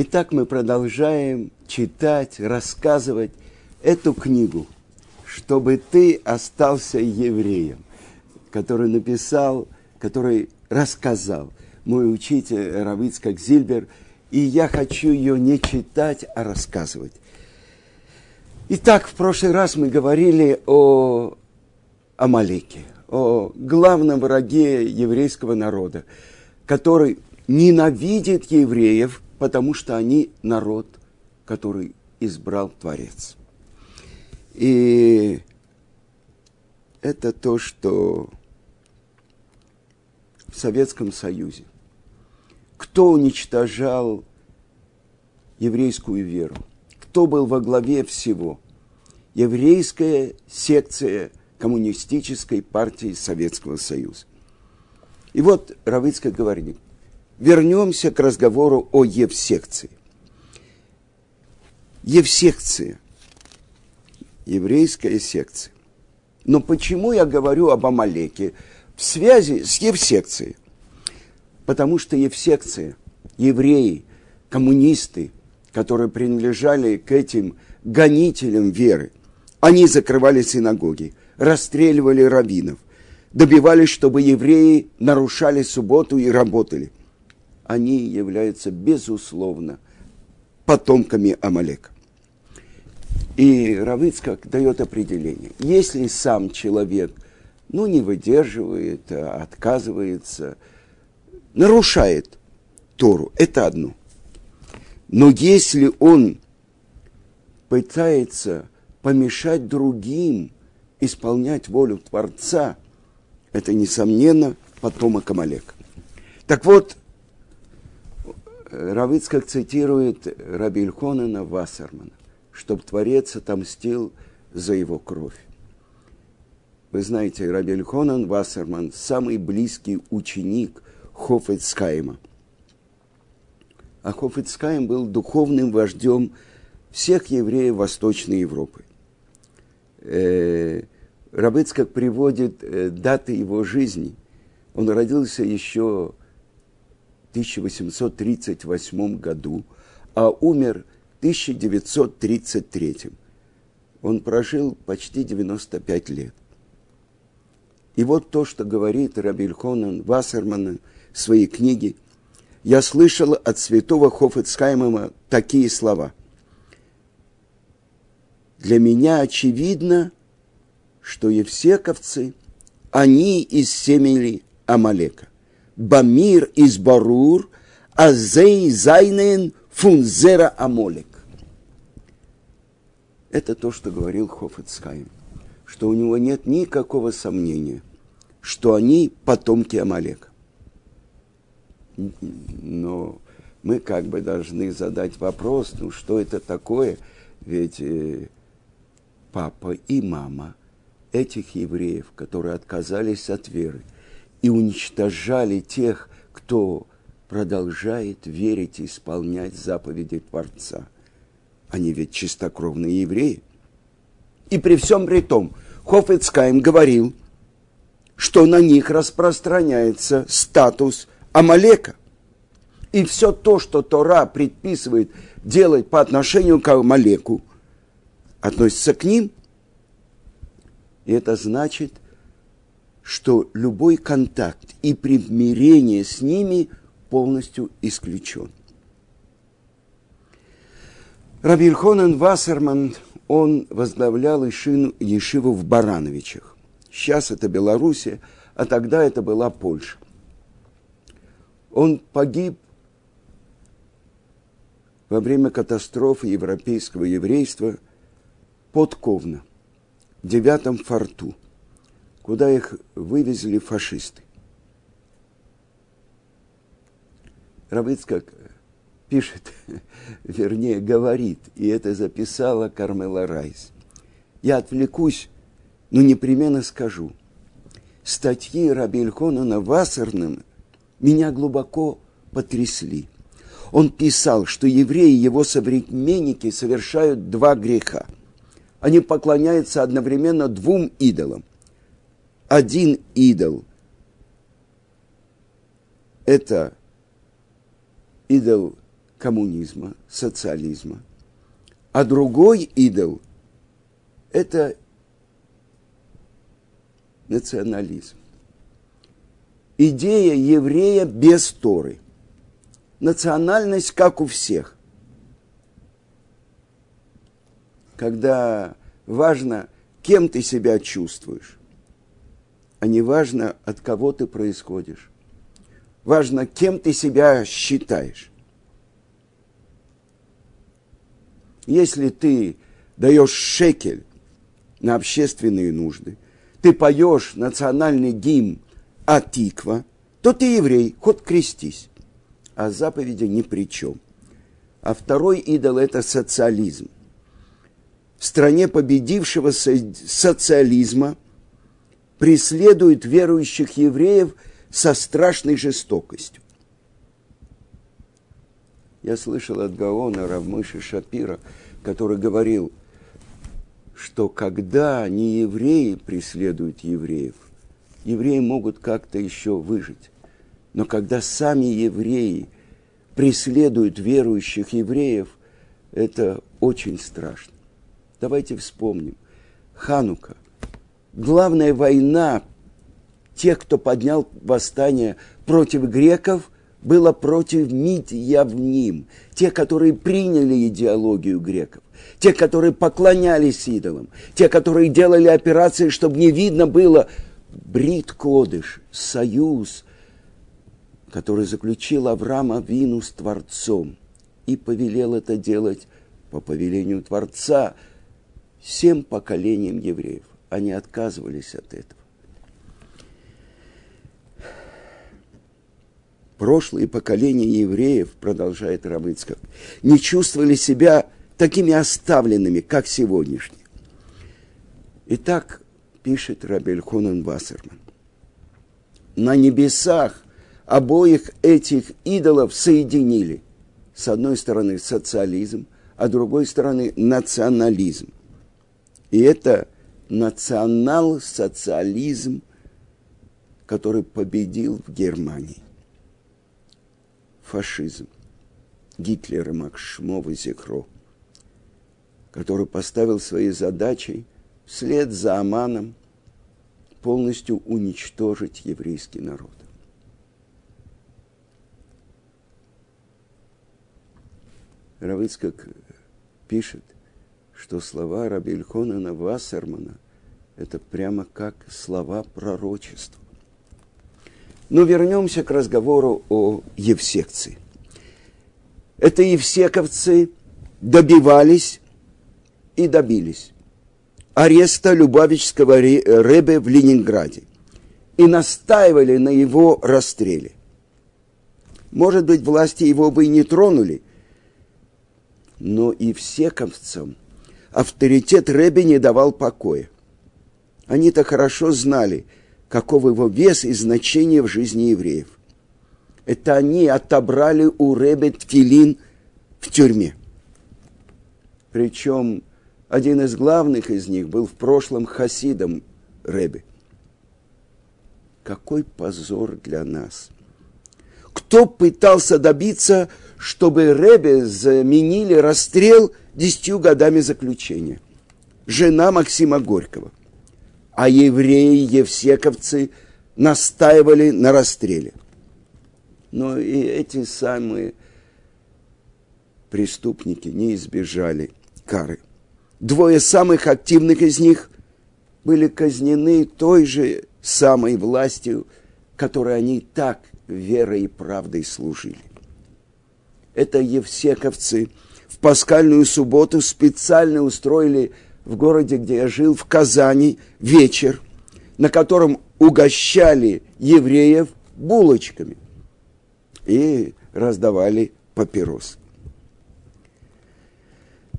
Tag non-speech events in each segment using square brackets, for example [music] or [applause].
Итак, мы продолжаем читать, рассказывать эту книгу, чтобы ты остался евреем, который написал, который рассказал мой учитель Равицкак Зильбер, и я хочу ее не читать, а рассказывать. Итак, в прошлый раз мы говорили о Амалеке, о главном враге еврейского народа, который ненавидит евреев, потому что они народ, который избрал Творец. И это то, что в Советском Союзе. Кто уничтожал еврейскую веру? Кто был во главе всего? Еврейская секция коммунистической партии Советского Союза. И вот Равицкая говорит, вернемся к разговору о Евсекции. Евсекция, еврейская секция. Но почему я говорю об Амалеке в связи с Евсекцией? Потому что Евсекция, евреи, коммунисты, которые принадлежали к этим гонителям веры, они закрывали синагоги, расстреливали раввинов, добивались, чтобы евреи нарушали субботу и работали. Они являются, безусловно, потомками Амалека. И Равыцкак дает определение. Если сам человек, ну, не выдерживает, а отказывается, нарушает Тору, это одно. Но если он пытается помешать другим исполнять волю Творца, это, несомненно, потомок Амалека. Так вот, Равицкак цитирует Раби Ильхонана Вассермана, чтобы Творец отомстил за его кровь. Вы знаете, Раби Ильхонан Вассерман – самый близкий ученик Хофицкайма. А Хофицкайм был духовным вождем всех евреев Восточной Европы. Э, Рабыцкак приводит э, даты его жизни. Он родился еще 1838 году, а умер в 1933. Он прожил почти 95 лет. И вот то, что говорит Рабильхонан Вассерман в своей книге, я слышал от святого Хофицхаймема такие слова. Для меня очевидно, что евсековцы, они из семени Амалека. Бамир из Барур, а зей зайнен фунзера Амолек. Это то, что говорил Хофицкайм, что у него нет никакого сомнения, что они потомки Амалека. Но мы как бы должны задать вопрос, ну что это такое, ведь э, папа и мама этих евреев, которые отказались от веры – и уничтожали тех, кто продолжает верить и исполнять заповеди Творца. Они ведь чистокровные евреи. И при всем при том, Хофицкайм говорил, что на них распространяется статус Амалека. И все то, что Тора предписывает делать по отношению к Амалеку, относится к ним. И это значит – что любой контакт и примирение с ними полностью исключен. Рабильхонен Вассерман, он возглавлял Ишину, Ешиву в Барановичах. Сейчас это Белоруссия, а тогда это была Польша. Он погиб во время катастрофы европейского еврейства под Ковно, в девятом форту – куда их вывезли фашисты. Равыцкак пишет, [laughs] вернее, говорит, и это записала Кармела Райс. Я отвлекусь, но непременно скажу. Статьи Раби Эльхонана Вассерным меня глубоко потрясли. Он писал, что евреи и его современники совершают два греха. Они поклоняются одновременно двум идолам один идол – это идол коммунизма, социализма. А другой идол – это национализм. Идея еврея без Торы. Национальность, как у всех. Когда важно, кем ты себя чувствуешь, а не важно, от кого ты происходишь. Важно, кем ты себя считаешь. Если ты даешь шекель на общественные нужды, ты поешь национальный гимн Атиква, то ты еврей, хоть крестись. А заповеди ни при чем. А второй идол – это социализм. В стране победившего социализма преследуют верующих евреев со страшной жестокостью. Я слышал от Гаона Равмыши Шапира, который говорил, что когда не евреи преследуют евреев, евреи могут как-то еще выжить. Но когда сами евреи преследуют верующих евреев, это очень страшно. Давайте вспомним. Ханука. Главная война тех, кто поднял восстание против греков – было против Митьявним, те, которые приняли идеологию греков, те, которые поклонялись идолам, те, которые делали операции, чтобы не видно было. Брит Кодыш, союз, который заключил Авраам Авину с Творцом и повелел это делать по повелению Творца всем поколениям евреев. Они отказывались от этого. прошлые поколения евреев, продолжает Равыцкак, не чувствовали себя такими оставленными, как сегодняшние. Итак, пишет Рабель Хонан Вассерман, на небесах обоих этих идолов соединили. С одной стороны социализм, а с другой стороны национализм. И это национал-социализм, который победил в Германии фашизм Гитлера Макшмова Зекро, который поставил своей задачей вслед за Аманом полностью уничтожить еврейский народ. Равыцкак пишет, что слова Рабельхонана Вассермана – это прямо как слова пророчества. Но вернемся к разговору о Евсекции. Это евсековцы добивались и добились ареста Любавичского Ребе в Ленинграде и настаивали на его расстреле. Может быть, власти его бы и не тронули, но и всековцам авторитет Ребе не давал покоя. Они-то хорошо знали – каков его вес и значение в жизни евреев. Это они отобрали у Ребе Ткилин в тюрьме. Причем один из главных из них был в прошлом хасидом Ребе. Какой позор для нас! Кто пытался добиться, чтобы Ребе заменили расстрел десятью годами заключения? Жена Максима Горького а евреи, евсековцы настаивали на расстреле. Но и эти самые преступники не избежали кары. Двое самых активных из них были казнены той же самой властью, которой они так верой и правдой служили. Это евсековцы в пасхальную субботу специально устроили в городе, где я жил, в Казани, вечер, на котором угощали евреев булочками и раздавали папирос.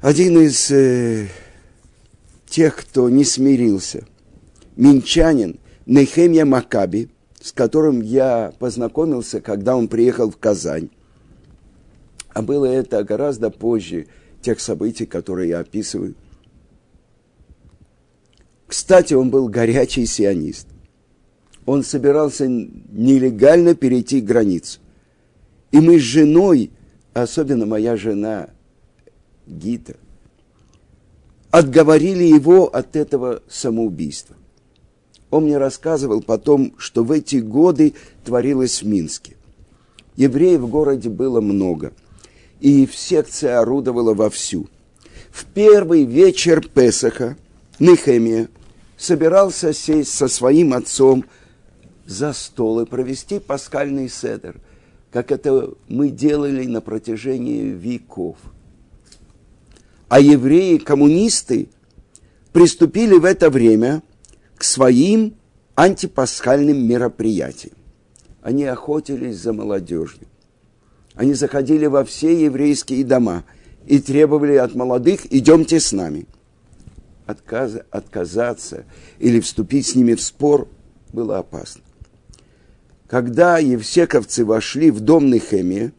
Один из э, тех, кто не смирился, минчанин Нехемия Макаби, с которым я познакомился, когда он приехал в Казань. А было это гораздо позже тех событий, которые я описываю – кстати, он был горячий сионист. Он собирался нелегально перейти границу. И мы с женой особенно моя жена Гита, отговорили его от этого самоубийства. Он мне рассказывал потом, что в эти годы творилось в Минске. Евреев в городе было много, и в секции орудовала вовсю. В первый вечер Песаха Нехемия собирался сесть со своим отцом за стол и провести пасхальный седер, как это мы делали на протяжении веков. А евреи-коммунисты приступили в это время к своим антипасхальным мероприятиям. Они охотились за молодежью. Они заходили во все еврейские дома и требовали от молодых «идемте с нами». Отказ, отказаться или вступить с ними в спор было опасно. Когда евсековцы вошли в дом Нехемия,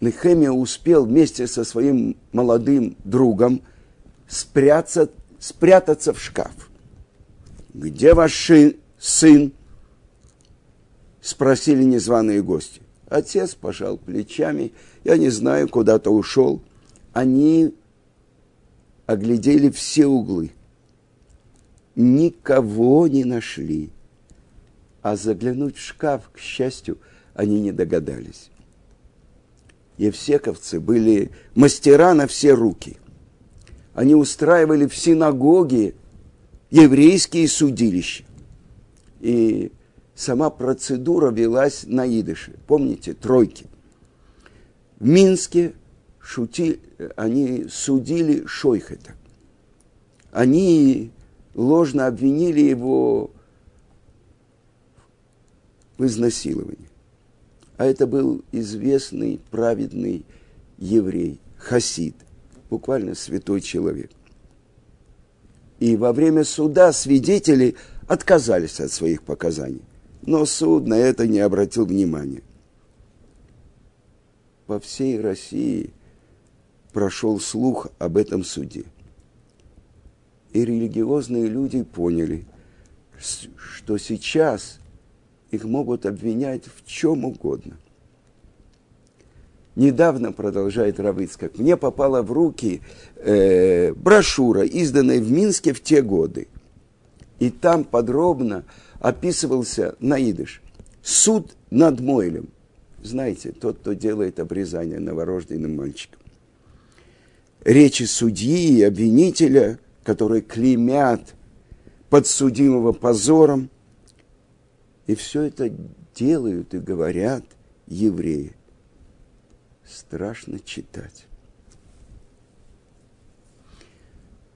Нехемия успел вместе со своим молодым другом спрятаться, спрятаться в шкаф. «Где ваш сын?» – спросили незваные гости. Отец пожал плечами, я не знаю, куда-то ушел. Они оглядели все углы. Никого не нашли а заглянуть в шкаф, к счастью, они не догадались. Евсековцы были мастера на все руки. Они устраивали в синагоге еврейские судилища. И сама процедура велась на идыше. Помните, тройки. В Минске шути, они судили Шойхета. Они ложно обвинили его в изнасиловании. А это был известный праведный еврей, хасид, буквально святой человек. И во время суда свидетели отказались от своих показаний. Но суд на это не обратил внимания. По всей России прошел слух об этом суде. И религиозные люди поняли, что сейчас их могут обвинять в чем угодно. Недавно, продолжает Равыцкак, мне попала в руки э, брошюра, изданная в Минске в те годы. И там подробно описывался наидыш. Суд над Мойлем. Знаете, тот, кто делает обрезание новорожденным мальчикам. Речи судьи и обвинителя, которые клеймят подсудимого позором – и все это делают и говорят евреи. Страшно читать.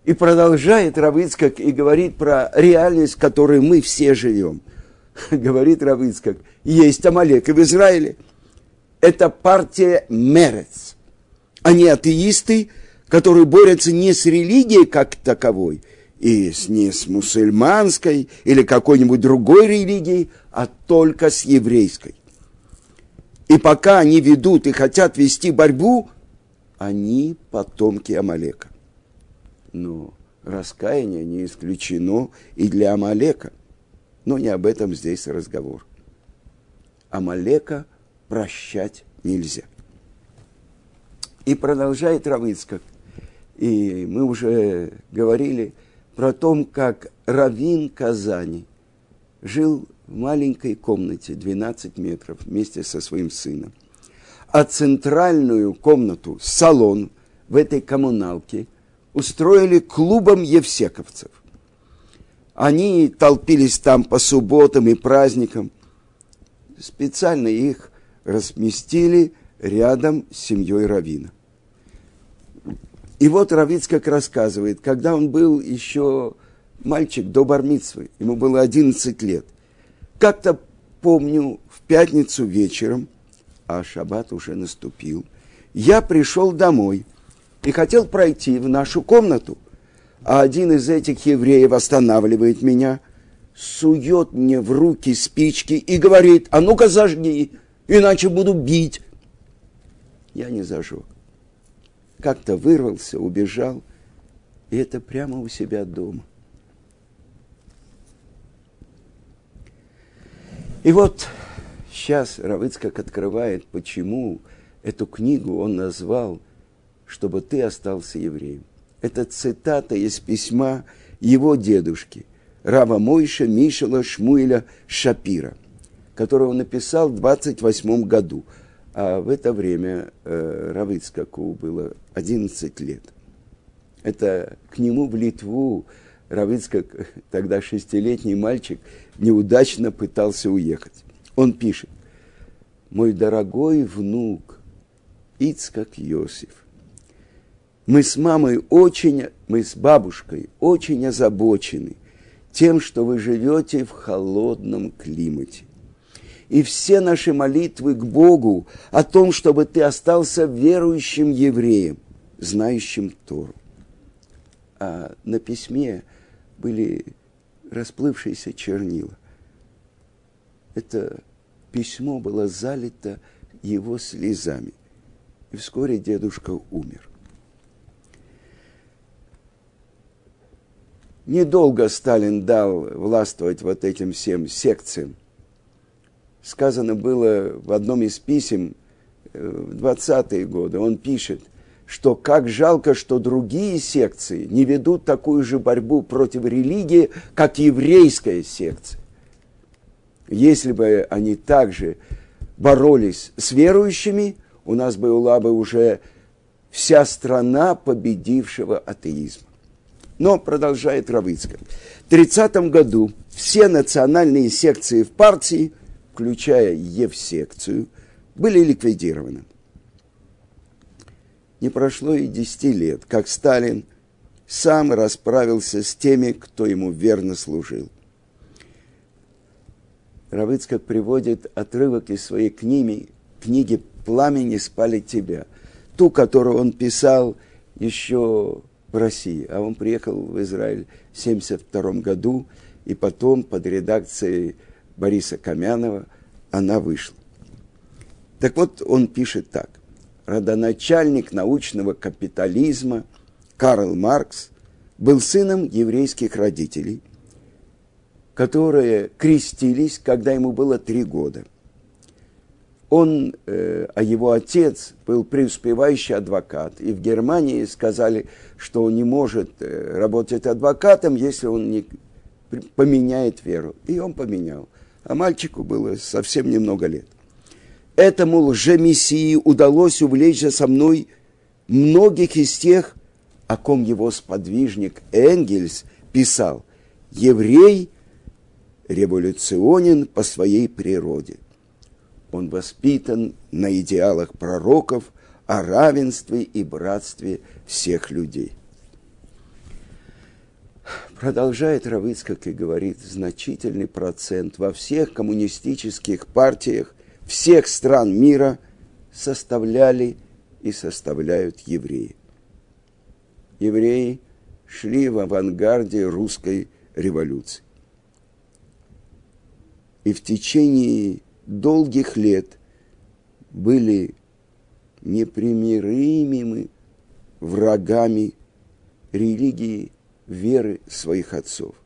И продолжает Равыцкак и говорит про реальность, в которой мы все живем. [laughs] говорит Равыцкак, есть Амалек и в Израиле. Это партия Мерец. Они атеисты, которые борются не с религией как таковой, и не с мусульманской или какой-нибудь другой религией, а только с еврейской. И пока они ведут и хотят вести борьбу, они потомки Амалека. Но раскаяние не исключено и для Амалека. Но не об этом здесь разговор. Амалека прощать нельзя. И продолжает Равыцкак. И мы уже говорили, про то, как Равин Казани жил в маленькой комнате 12 метров вместе со своим сыном. А центральную комнату, салон в этой коммуналке устроили клубом евсековцев. Они толпились там по субботам и праздникам. Специально их разместили рядом с семьей Равина. И вот Равицкак рассказывает, когда он был еще мальчик до бармитсвы, ему было 11 лет. Как-то помню, в пятницу вечером, а шаббат уже наступил, я пришел домой и хотел пройти в нашу комнату, а один из этих евреев останавливает меня, сует мне в руки спички и говорит, а ну-ка зажги, иначе буду бить. Я не зажег как-то вырвался, убежал, и это прямо у себя дома. И вот сейчас Равыцкак открывает, почему эту книгу он назвал «Чтобы ты остался евреем». Это цитата из письма его дедушки, Рава Мойша Мишела Шмуэля Шапира, который он написал в 28 году. А в это время э, Равыцкаку было 11 лет. Это к нему в Литву Равыцкак, тогда шестилетний мальчик, неудачно пытался уехать. Он пишет, «Мой дорогой внук Ицкак Йосиф, мы с мамой очень, мы с бабушкой очень озабочены тем, что вы живете в холодном климате. И все наши молитвы к Богу о том, чтобы ты остался верующим евреем, знающим Тору. А на письме были расплывшиеся чернила. Это письмо было залито его слезами. И вскоре дедушка умер. Недолго Сталин дал властвовать вот этим всем секциям. Сказано было в одном из писем э, в 20-е годы, он пишет, что как жалко, что другие секции не ведут такую же борьбу против религии, как еврейская секция. Если бы они также боролись с верующими, у нас была бы уже вся страна победившего атеизма. Но, продолжает Равыцкая, в 30 году все национальные секции в партии, включая Евсекцию, были ликвидированы. Не прошло и 10 лет, как Сталин сам расправился с теми, кто ему верно служил. Равыцкак приводит отрывок из своей книги, книги «Пламени спали тебя», ту, которую он писал еще в России, а он приехал в Израиль в 1972 году, и потом под редакцией Бориса Камянова она вышла. Так вот, он пишет так. Родоначальник научного капитализма Карл Маркс был сыном еврейских родителей, которые крестились, когда ему было три года – он, э, а его отец был преуспевающий адвокат. И в Германии сказали, что он не может э, работать адвокатом, если он не поменяет веру. И он поменял. А мальчику было совсем немного лет. Этому лже-мессии удалось увлечься со мной многих из тех, о ком его сподвижник Энгельс писал, еврей революционен по своей природе – он воспитан на идеалах пророков о равенстве и братстве всех людей. Продолжает Равыцкак и говорит, значительный процент во всех коммунистических партиях всех стран мира составляли и составляют евреи. Евреи шли в авангарде русской революции. И в течение долгих лет были непримиримыми врагами религии, веры своих отцов.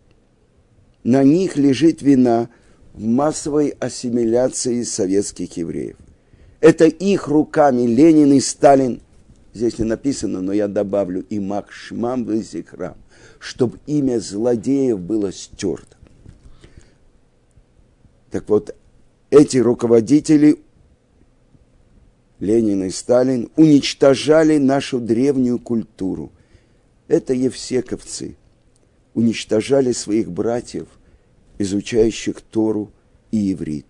На них лежит вина в массовой ассимиляции советских евреев. Это их руками Ленин и Сталин, здесь не написано, но я добавлю, и Мак Шмам храм, чтобы имя злодеев было стерто. Так вот, эти руководители, Ленин и Сталин, уничтожали нашу древнюю культуру. Это евсековцы уничтожали своих братьев, изучающих Тору и иврит.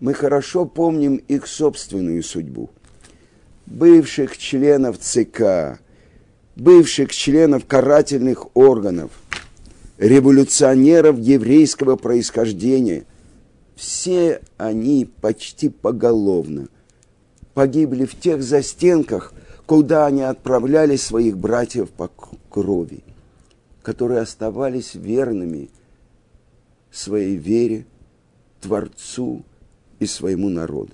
Мы хорошо помним их собственную судьбу. Бывших членов ЦК, бывших членов карательных органов, революционеров еврейского происхождения – все они почти поголовно погибли в тех застенках, куда они отправляли своих братьев по крови, которые оставались верными своей вере, Творцу и своему народу.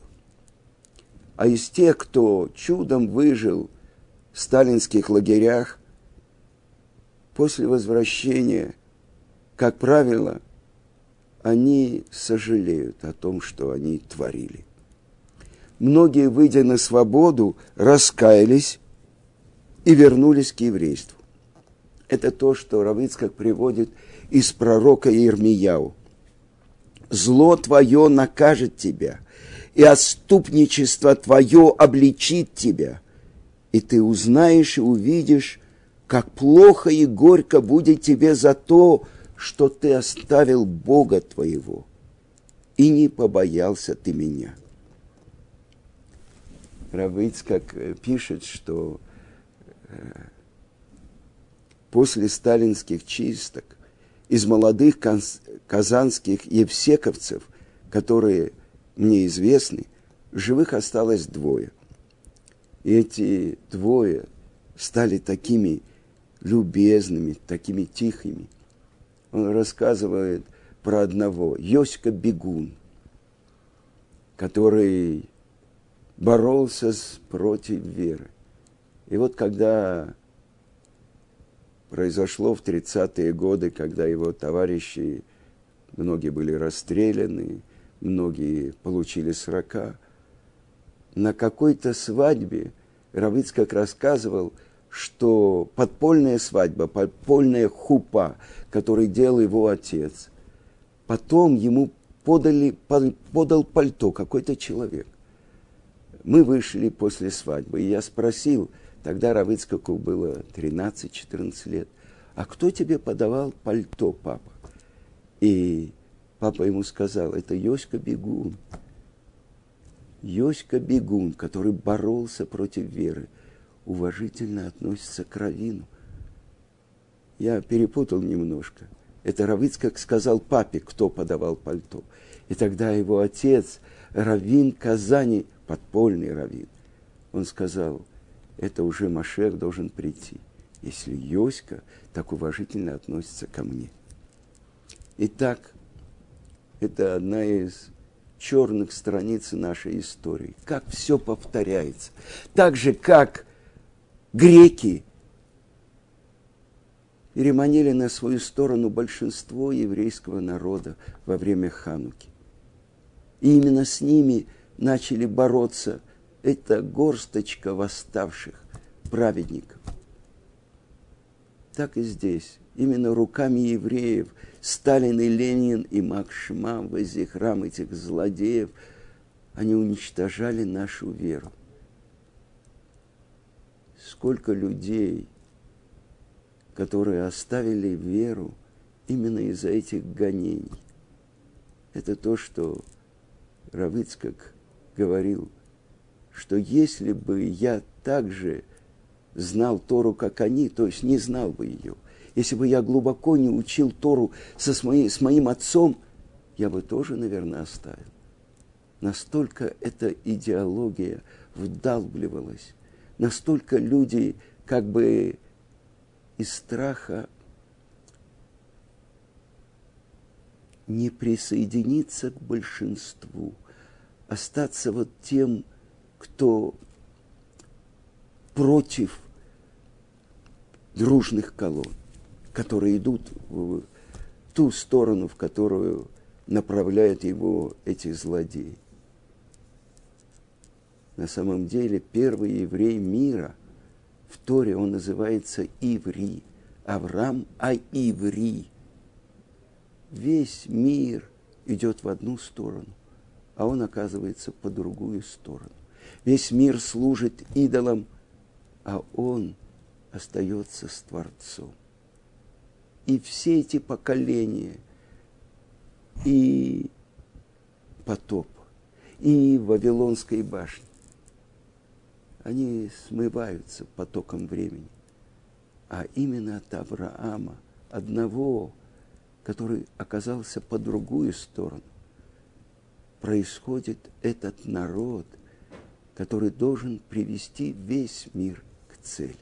А из тех, кто чудом выжил в сталинских лагерях, после возвращения, как правило, они сожалеют о том, что они творили. Многие, выйдя на свободу, раскаялись и вернулись к еврейству. Это то, что Равицкак приводит из пророка Ирмияу. «Зло твое накажет тебя, и отступничество твое обличит тебя, и ты узнаешь и увидишь, как плохо и горько будет тебе за то, что ты оставил Бога твоего, и не побоялся ты меня. Равыцкак э, пишет, что э, после сталинских чисток из молодых казанских евсековцев, которые мне известны, живых осталось двое. И эти двое стали такими любезными, такими тихими. Он рассказывает про одного, Йоська Бегун, который боролся с, против веры. И вот когда произошло в 30-е годы, когда его товарищи, многие были расстреляны, многие получили срока, на какой-то свадьбе Равиц как рассказывал – что подпольная свадьба, подпольная хупа, который делал его отец, потом ему подали, подал пальто какой-то человек. Мы вышли после свадьбы, и я спросил, тогда Равицкаку было 13-14 лет, а кто тебе подавал пальто, папа? И папа ему сказал, это Йоська Бегун. Йоська Бегун, который боролся против веры – уважительно относится к Равину. Я перепутал немножко. Это Равиц, как сказал папе, кто подавал пальто. И тогда его отец, Равин Казани, подпольный Равин, он сказал, это уже Машех должен прийти, если Йоська так уважительно относится ко мне. Итак, это одна из черных страниц нашей истории. Как все повторяется. Так же, как греки переманили на свою сторону большинство еврейского народа во время Хануки. И именно с ними начали бороться эта горсточка восставших праведников. Так и здесь. Именно руками евреев Сталин и Ленин и Мак Шма, храм этих злодеев, они уничтожали нашу веру сколько людей, которые оставили веру именно из-за этих гонений. Это то, что Равицкак говорил, что если бы я также знал Тору, как они, то есть не знал бы ее, если бы я глубоко не учил Тору со с, моей, с моим отцом, я бы тоже, наверное, оставил. Настолько эта идеология вдалбливалась настолько люди как бы из страха не присоединиться к большинству, остаться вот тем, кто против дружных колонн, которые идут в ту сторону, в которую направляют его эти злодеи на самом деле первый еврей мира. В Торе он называется Иври. Авраам А-Иври. Весь мир идет в одну сторону, а он оказывается по другую сторону. Весь мир служит идолам, а он остается с Творцом. И все эти поколения, и потоп, и Вавилонской башни, они смываются потоком времени. А именно от Авраама, одного, который оказался по другую сторону, происходит этот народ, который должен привести весь мир к цели.